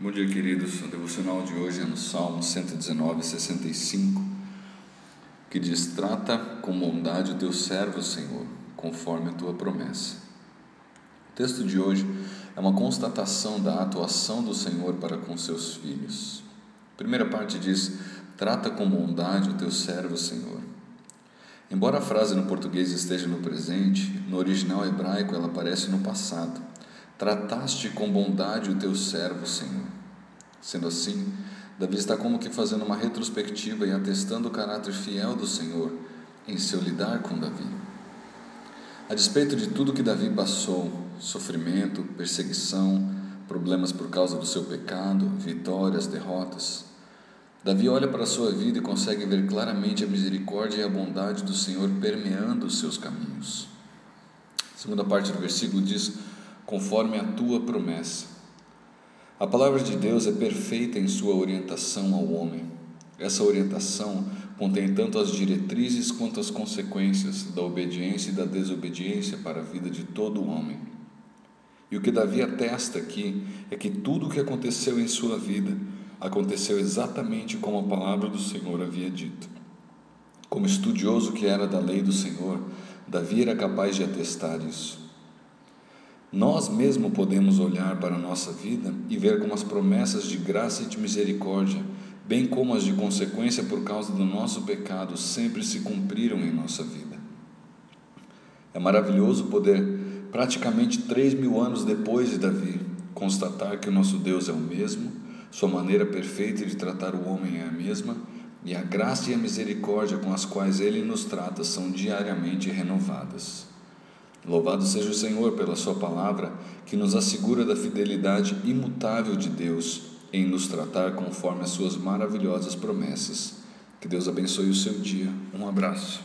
Bom dia, queridos. O devocional de hoje é no Salmo 119, 65, que diz: Trata com bondade o teu servo, Senhor, conforme a tua promessa. O texto de hoje é uma constatação da atuação do Senhor para com seus filhos. A primeira parte diz: Trata com bondade o teu servo, Senhor. Embora a frase no português esteja no presente, no original hebraico ela aparece no passado. Trataste com bondade o teu servo, Senhor. Sendo assim, Davi está como que fazendo uma retrospectiva e atestando o caráter fiel do Senhor em seu lidar com Davi. A despeito de tudo que Davi passou sofrimento, perseguição, problemas por causa do seu pecado, vitórias, derrotas Davi olha para a sua vida e consegue ver claramente a misericórdia e a bondade do Senhor permeando os seus caminhos. A segunda parte do versículo diz: conforme a tua promessa. A palavra de Deus é perfeita em sua orientação ao homem. Essa orientação contém tanto as diretrizes quanto as consequências da obediência e da desobediência para a vida de todo homem. E o que Davi atesta aqui é que tudo o que aconteceu em sua vida aconteceu exatamente como a palavra do Senhor havia dito. Como estudioso que era da lei do Senhor, Davi era capaz de atestar isso. Nós mesmo podemos olhar para a nossa vida e ver como as promessas de graça e de misericórdia, bem como as de consequência por causa do nosso pecado, sempre se cumpriram em nossa vida. É maravilhoso poder, praticamente três mil anos depois de Davi, constatar que o nosso Deus é o mesmo, sua maneira perfeita de tratar o homem é a mesma, e a graça e a misericórdia com as quais ele nos trata são diariamente renovadas. Louvado seja o Senhor pela Sua palavra, que nos assegura da fidelidade imutável de Deus em nos tratar conforme as Suas maravilhosas promessas. Que Deus abençoe o seu dia. Um abraço.